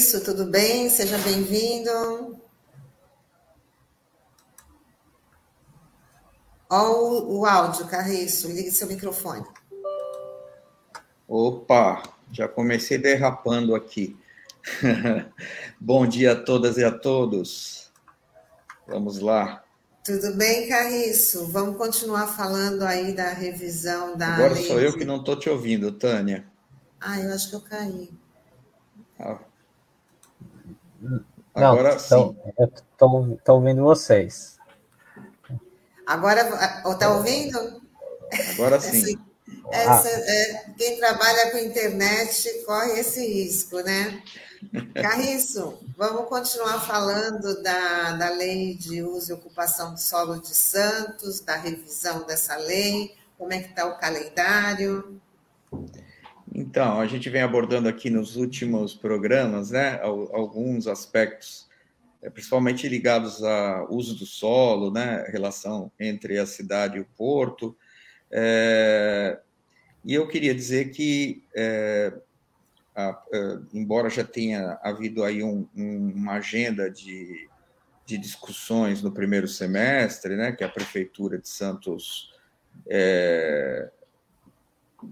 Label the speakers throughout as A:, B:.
A: Carriço, tudo bem? Seja bem-vindo. Olha o, o áudio, Carriço, ligue seu microfone.
B: Opa, já comecei derrapando aqui. Bom dia a todas e a todos. Vamos lá.
A: Tudo bem, Carriço? Vamos continuar falando aí da revisão da.
B: Agora sou eu que não estou te ouvindo, Tânia.
A: Ah, eu acho que eu caí.
B: Ah.
C: Agora não, sim. Estou ouvindo vocês.
A: Agora, está ouvindo?
B: Agora sim.
A: Essa, essa, é, quem trabalha com internet corre esse risco, né? Carriço, vamos continuar falando da, da lei de uso e ocupação do solo de Santos, da revisão dessa lei, como é que está o calendário?
B: Então, a gente vem abordando aqui nos últimos programas, né, alguns aspectos, é, principalmente ligados ao uso do solo, né, relação entre a cidade e o porto. É, e eu queria dizer que, é, a, é, embora já tenha havido aí um, um, uma agenda de, de discussões no primeiro semestre, né, que a prefeitura de Santos é,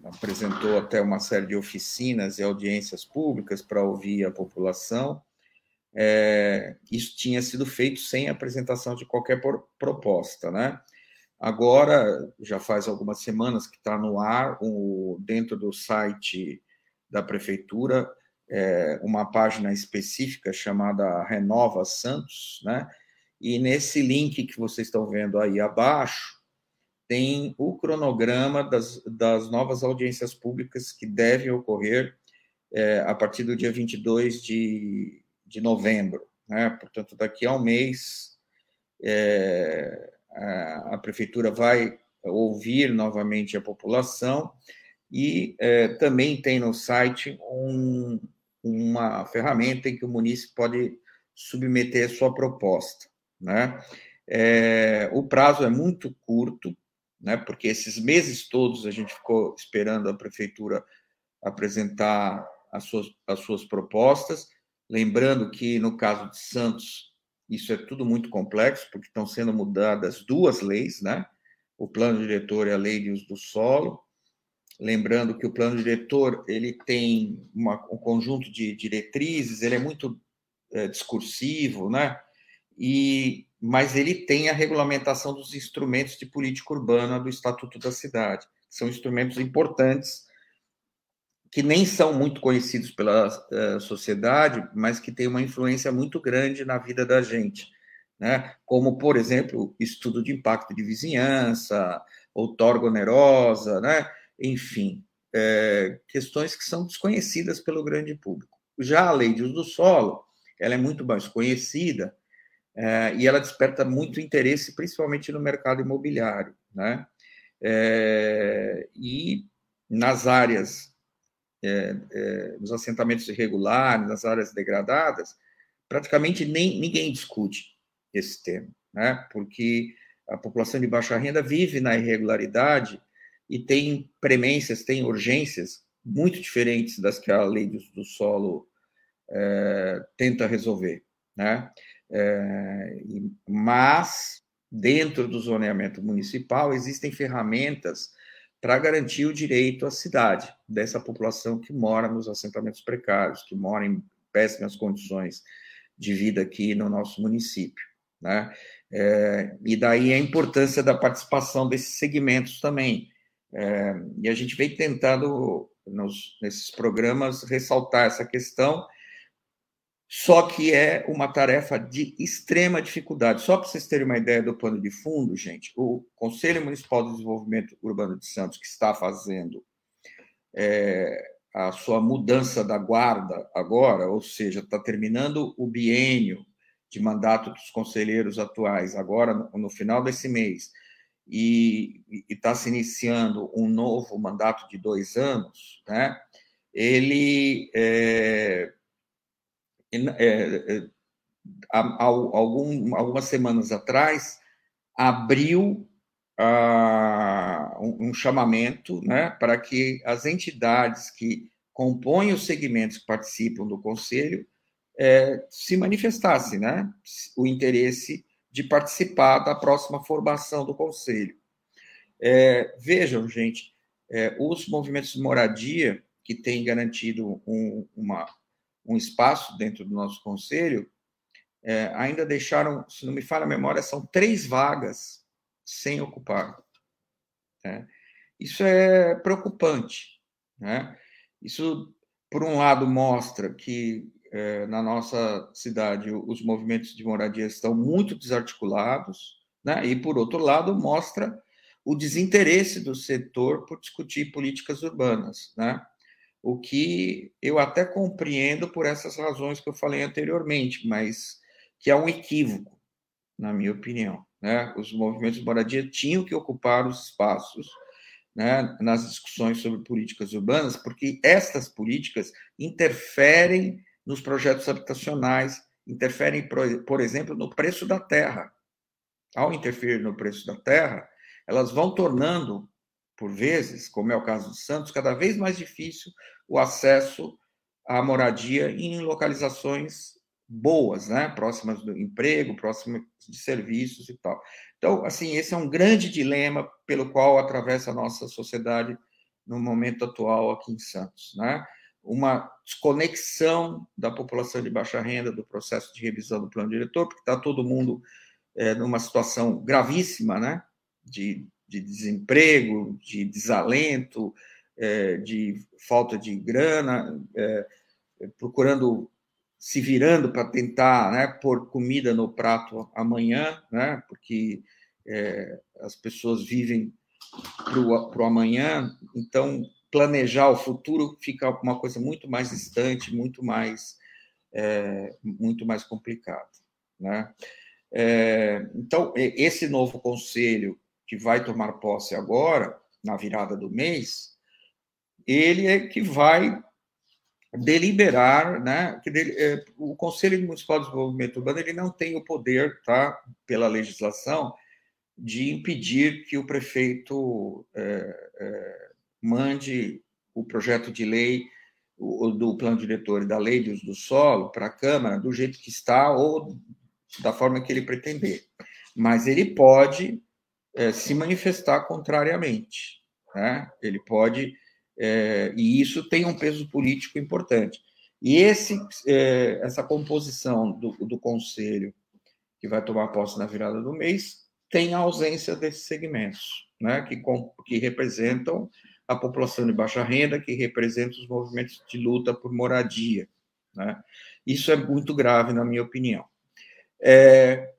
B: apresentou até uma série de oficinas e audiências públicas para ouvir a população. É, isso tinha sido feito sem apresentação de qualquer proposta, né? Agora, já faz algumas semanas que está no ar, o, dentro do site da prefeitura, é, uma página específica chamada Renova Santos, né? E nesse link que vocês estão vendo aí abaixo, tem o cronograma das, das novas audiências públicas que devem ocorrer é, a partir do dia 22 de, de novembro. Né? Portanto, daqui a um mês, é, a, a, prefeitura vai ouvir novamente a população e é, também tem no site um, uma ferramenta em que o município pode submeter sua proposta. Né? É, o prazo é muito curto, né? Porque esses meses todos a gente ficou esperando a prefeitura apresentar as suas, as suas propostas, lembrando que no caso de Santos isso é tudo muito complexo, porque estão sendo mudadas duas leis, né? O plano diretor e a lei de uso do solo. Lembrando que o plano diretor ele tem uma, um conjunto de diretrizes, ele é muito é, discursivo, né? E mas ele tem a regulamentação dos instrumentos de política urbana do Estatuto da Cidade. São instrumentos importantes que nem são muito conhecidos pela uh, sociedade, mas que têm uma influência muito grande na vida da gente, né? Como, por exemplo, estudo de impacto de vizinhança, outorga onerosa, né? Enfim, é, questões que são desconhecidas pelo grande público. Já a lei de uso do solo, ela é muito mais conhecida, é, e ela desperta muito interesse, principalmente no mercado imobiliário. Né? É, e nas áreas, é, é nos assentamentos irregulares, nas áreas degradadas, praticamente nem, ninguém discute esse tema, né? porque a população de baixa renda vive na irregularidade e tem premências, tem urgências muito diferentes das que a lei do, do solo é, tenta resolver. Né? É, mas, dentro do zoneamento municipal, existem ferramentas para garantir o direito à cidade dessa população que mora nos assentamentos precários, que mora em péssimas condições de vida aqui no nosso município. Né? É, e daí a importância da participação desses segmentos também. É, e a gente vem tentando, nos, nesses programas, ressaltar essa questão só que é uma tarefa de extrema dificuldade. Só para vocês terem uma ideia do plano de fundo, gente, o Conselho Municipal de Desenvolvimento Urbano de Santos, que está fazendo é, a sua mudança da guarda agora, ou seja, está terminando o biênio de mandato dos conselheiros atuais, agora no, no final desse mês, e está se iniciando um novo mandato de dois anos, né? ele. É, é, é, há, algum, algumas semanas atrás, abriu uh, um, um, chamamento né, para que as entidades que compõem os segmentos que participam do conselho é, se manifestasse né, o interesse de participar da próxima formação do conselho. É, vejam, gente, é, os movimentos de moradia que têm garantido um, uma, um espaço dentro do nosso conselho é, ainda deixaram, se não me falha a memória, são três vagas sem ocupar. Né? Isso é preocupante. Né? Isso, por um lado, mostra que é, na nossa cidade os movimentos de moradia estão muito desarticulados, né? e, por outro lado, mostra o desinteresse do setor por discutir políticas urbanas, né? O que eu até compreendo por essas razões que eu falei anteriormente, mas que é um equívoco, na minha opinião. Né? Os movimentos de moradia tinham que ocupar os espaços né, nas discussões sobre políticas urbanas, porque estas políticas interferem nos projetos habitacionais, interferem, por exemplo, no preço da terra. Ao interferir no preço da terra, elas vão tornando, por vezes, como é o caso de Santos, cada vez mais difícil o acesso à moradia em localizações boas, né? próximas do emprego, próximas de serviços e tal. Então, assim, esse é um grande dilema pelo qual atravessa a nossa sociedade no momento atual aqui em Santos, né? Uma desconexão da população de baixa renda do processo de revisão do plano diretor, porque está todo mundo é, numa situação gravíssima, né? De, de desemprego, de desalento, é, de falta de grana, é, procurando se virando para tentar né, pôr comida no prato amanhã, né, porque é, as pessoas vivem para o amanhã, então planejar o futuro fica uma coisa muito mais distante, muito mais, é, muito mais complicado. Né? É, então, esse novo conselho que vai tomar posse agora, na virada do mês, ele é que vai deliberar, né, que é, o Conselho Municipal de Desenvolvimento Urbano ele não tem o poder, tá, pela legislação, de impedir que o prefeito é, é, mande o projeto de lei o, do plano diretor e da lei de uso do solo para a Câmara do jeito que está ou da forma que ele pretender. Mas ele pode é, se manifestar contrariamente. Né? Ele pode é, e isso tem um peso político importante. E esse, é, essa composição do, do conselho que vai tomar posse na virada do mês tem a ausência desses segmentos, né, que, que representam a população de baixa renda, que representam os movimentos de luta por moradia. Né? Isso é muito grave, na minha opinião. É,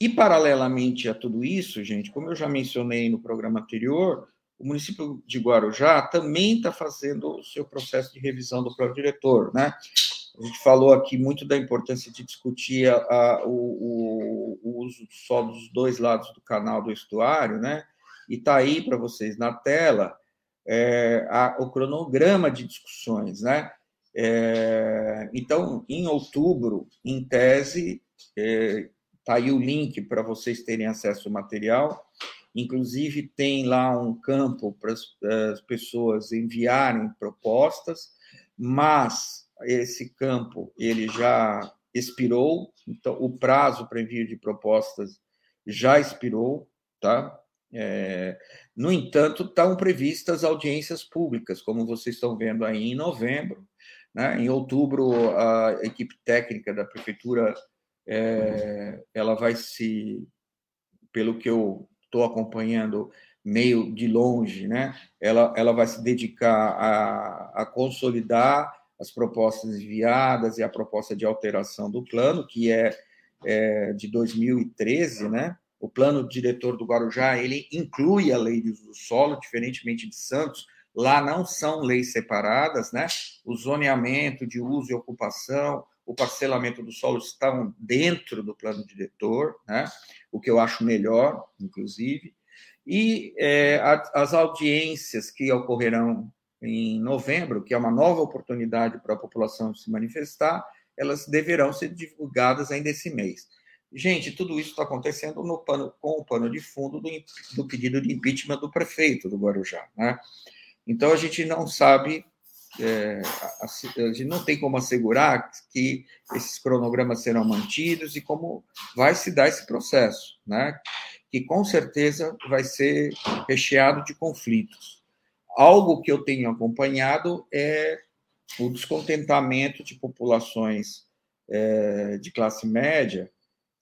B: e, paralelamente a tudo isso, gente, como eu já mencionei no programa anterior, o município de Guarujá também está fazendo o seu processo de revisão do plano diretor, né? A gente falou aqui muito da importância de discutir a, a, o, o, uso só dos dois lados do canal do estuário, né? E está aí para vocês na tela é, a, o cronograma de discussões, né? É, então, em outubro, em tese, é, tá aí o link para vocês terem acesso ao material. Inclusive, tem lá um campo para as pessoas enviarem propostas, mas esse campo ele já expirou, então o prazo para envio de propostas já expirou, tá? É, no entanto, estão previstas audiências públicas, como vocês estão vendo aí em novembro. Né? Em outubro, a equipe técnica da prefeitura é, ela vai se, pelo que eu estou acompanhando meio de longe, né? Ela, ela vai se dedicar a, a consolidar as propostas enviadas e a proposta de alteração do plano, que é, é de 2013, né? O plano diretor do Guarujá, ele inclui a lei do solo, diferentemente de Santos, lá não são leis separadas, né? O zoneamento de uso e ocupação, o parcelamento do solo estão dentro do plano diretor, né? o que eu acho melhor, inclusive, e é, as audiências que ocorrerão em novembro, que é uma nova oportunidade para a população se manifestar, elas deverão ser divulgadas ainda esse mês. Gente, tudo isso está acontecendo no pano, com o pano de fundo do, do pedido de impeachment do prefeito do Guarujá. Né? Então, a gente não sabe é, a, a, gente não tem como assegurar que esses cronogramas serão mantidos e como vai se dar esse processo, né? Que com certeza vai ser recheado de conflitos. Algo que eu tenho acompanhado é o descontentamento de populações é, de classe média,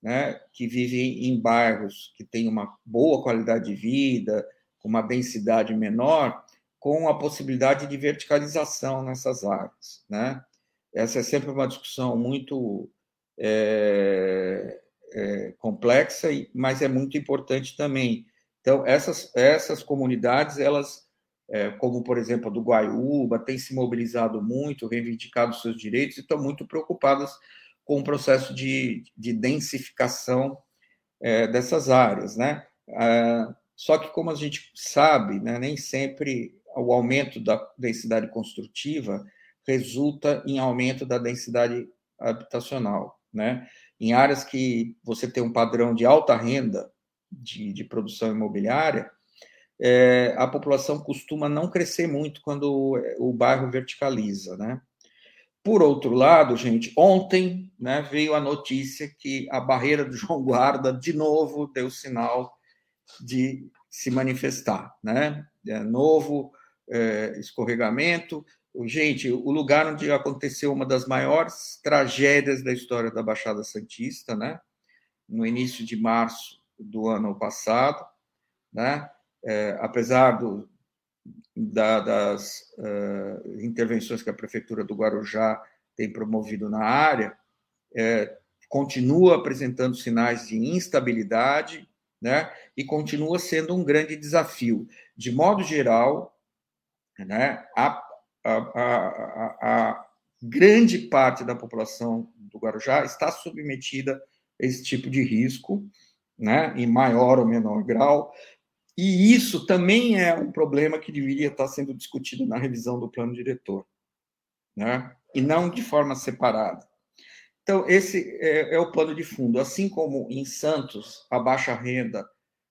B: né, que vivem em bairros que têm uma boa qualidade de vida, com uma densidade menor, com a possibilidade de verticalização nessas áreas. Né? Essa é sempre uma discussão muito é, é, complexa, mas é muito importante também. Então, essas, essas comunidades, elas, é, como por exemplo a do Guaiúba, têm se mobilizado muito, reivindicado seus direitos e estão muito preocupadas com o processo de, de densificação é, dessas áreas. Né? Ah, só que, como a gente sabe, né, nem sempre o aumento da densidade construtiva resulta em aumento da densidade habitacional, né? Em áreas que você tem um padrão de alta renda de, de produção imobiliária, é, a população costuma não crescer muito quando o, o bairro verticaliza, né? Por outro lado, gente, ontem né, veio a notícia que a barreira do João Guarda de novo deu sinal de se manifestar, né? É novo é, escorregamento. Gente, o lugar onde aconteceu uma das maiores tragédias da história da Baixada Santista, né? No início de março do ano passado, né? É, apesar do, da, das uh, intervenções que a prefeitura do Guarujá tem promovido na área, é, continua apresentando sinais de instabilidade, né? E continua sendo um grande desafio. De modo geral, né, a, a, a, a grande parte da população do Guarujá está submetida a esse tipo de risco, né, em maior ou menor grau, e isso também é um problema que deveria estar sendo discutido na revisão do plano diretor, né, e não de forma separada. Então, esse é, é o plano de fundo. Assim como em Santos, a baixa renda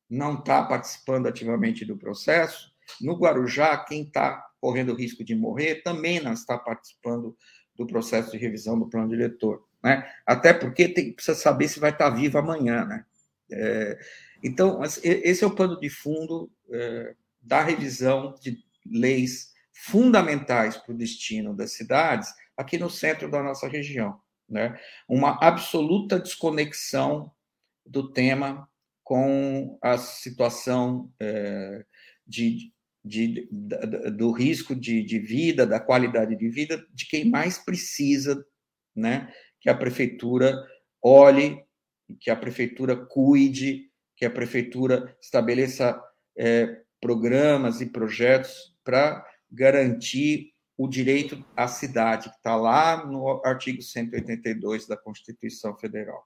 B: não está participando ativamente do processo, no Guarujá, quem está correndo risco de morrer também não está participando do processo de revisão do plano diretor. Né? Até porque tem, precisa saber se vai estar vivo amanhã. Né? É, então, esse é o plano de fundo é, da revisão de leis fundamentais para o destino das cidades aqui no centro da nossa região. Né? Uma absoluta desconexão do tema com a situação é, de de, do risco de, de vida, da qualidade de vida de quem mais precisa, né? Que a prefeitura olhe, que a prefeitura cuide, que a prefeitura estabeleça é, programas e projetos para garantir o direito à cidade, que está lá no artigo 182 da Constituição Federal.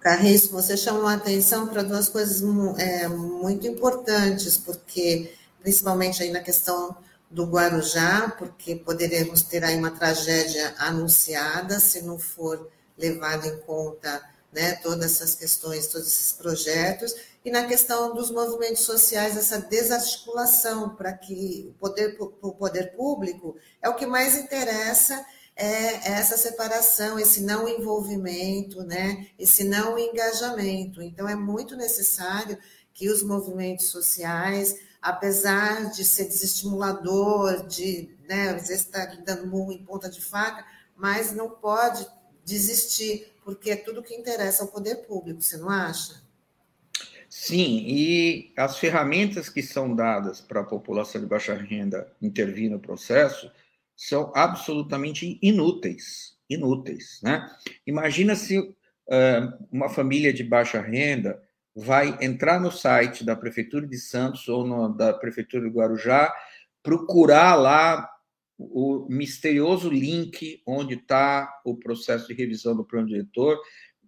A: Carriço, você chamou a atenção para duas coisas é, muito importantes, porque principalmente aí na questão do Guarujá, porque poderemos ter aí uma tragédia anunciada se não for levado em conta né, todas essas questões, todos esses projetos, e na questão dos movimentos sociais, essa desarticulação para que o poder, o poder público é o que mais interessa é essa separação, esse não envolvimento, né, esse não engajamento. Então, é muito necessário que os movimentos sociais, apesar de ser desestimulador, de né, às vezes estar tá dando murro em ponta de faca, mas não pode desistir, porque é tudo que interessa ao poder público, você não acha?
B: Sim, e as ferramentas que são dadas para a população de baixa renda intervir no processo são absolutamente inúteis, inúteis, né? Imagina se uh, uma família de baixa renda vai entrar no site da Prefeitura de Santos ou no, da Prefeitura de Guarujá, procurar lá o misterioso link onde está o processo de revisão do plano diretor.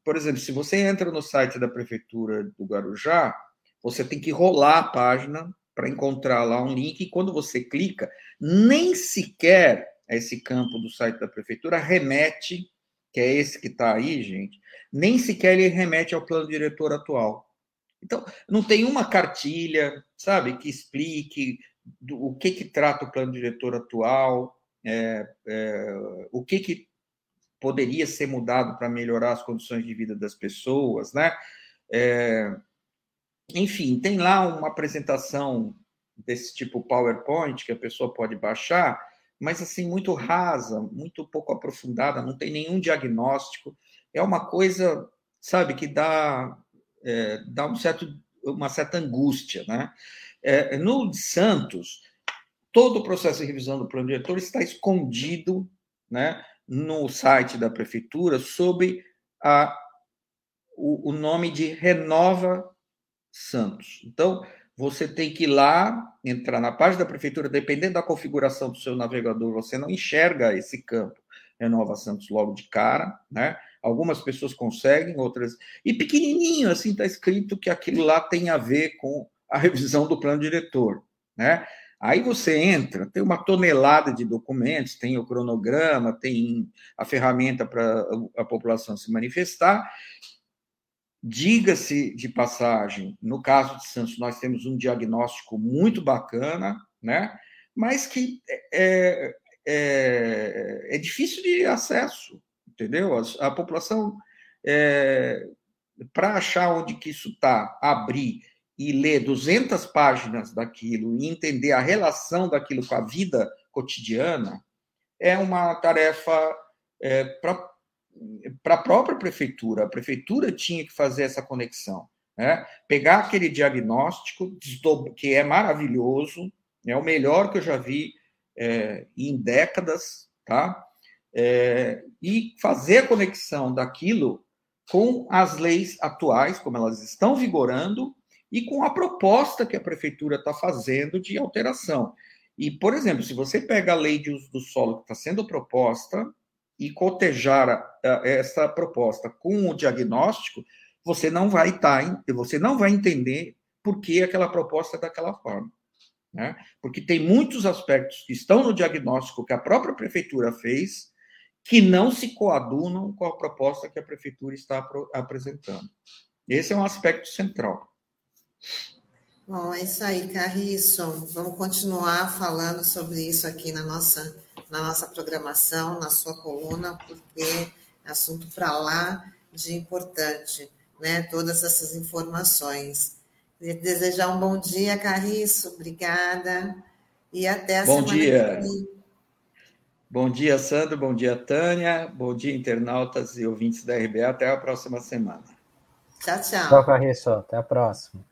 B: Por exemplo, se você entra no site da Prefeitura do Guarujá, você tem que rolar a página para encontrar lá um link, e quando você clica, nem sequer esse campo do site da Prefeitura remete, que é esse que está aí, gente, nem sequer ele remete ao plano diretor atual. Então, não tem uma cartilha, sabe, que explique do, o que, que trata o plano diretor atual, é, é, o que, que poderia ser mudado para melhorar as condições de vida das pessoas, né? É, enfim, tem lá uma apresentação desse tipo PowerPoint que a pessoa pode baixar, mas assim muito rasa, muito pouco aprofundada, não tem nenhum diagnóstico. É uma coisa, sabe, que dá é, dá um certo, uma certa angústia, né? É, no Santos, todo o processo de revisão do plano diretor está escondido, né, no site da prefeitura sob a, o, o nome de Renova Santos. Então, você tem que ir lá, entrar na página da prefeitura, dependendo da configuração do seu navegador, você não enxerga esse campo Renova Santos logo de cara, né? Algumas pessoas conseguem, outras. E pequenininho, assim, está escrito que aquilo lá tem a ver com a revisão do plano diretor, né? Aí você entra, tem uma tonelada de documentos, tem o cronograma, tem a ferramenta para a população se manifestar, Diga-se de passagem, no caso de Santos, nós temos um diagnóstico muito bacana, né? mas que é, é, é difícil de acesso, entendeu? A, a população, é, para achar onde que isso está, abrir e ler 200 páginas daquilo e entender a relação daquilo com a vida cotidiana, é uma tarefa é, para a própria prefeitura. A prefeitura tinha que fazer essa conexão. Né? Pegar aquele diagnóstico, que é maravilhoso, é o melhor que eu já vi é, em décadas, tá? É, e fazer a conexão daquilo com as leis atuais, como elas estão vigorando, e com a proposta que a prefeitura está fazendo de alteração. E, por exemplo, se você pega a lei de uso do solo que está sendo proposta, e cotejar essa proposta com o diagnóstico, você não vai estar, tá, você não vai entender por que aquela proposta é daquela forma. Né? Porque tem muitos aspectos que estão no diagnóstico que a própria prefeitura fez que não se coadunam com a proposta que a prefeitura está apresentando. Esse é um aspecto central.
A: Bom, é isso aí, Carriço. Vamos continuar falando sobre isso aqui na nossa na nossa programação, na sua coluna, porque é assunto para lá de importante, né? Todas essas informações. Queria desejar um bom dia, Carriço, obrigada. E até a
B: bom semana dia. que vem. Bom dia, Sandro. Bom dia, Tânia. Bom dia, internautas e ouvintes da RBA. Até a próxima semana.
A: Tchau, tchau.
C: Tchau, Carriço. Até a próxima.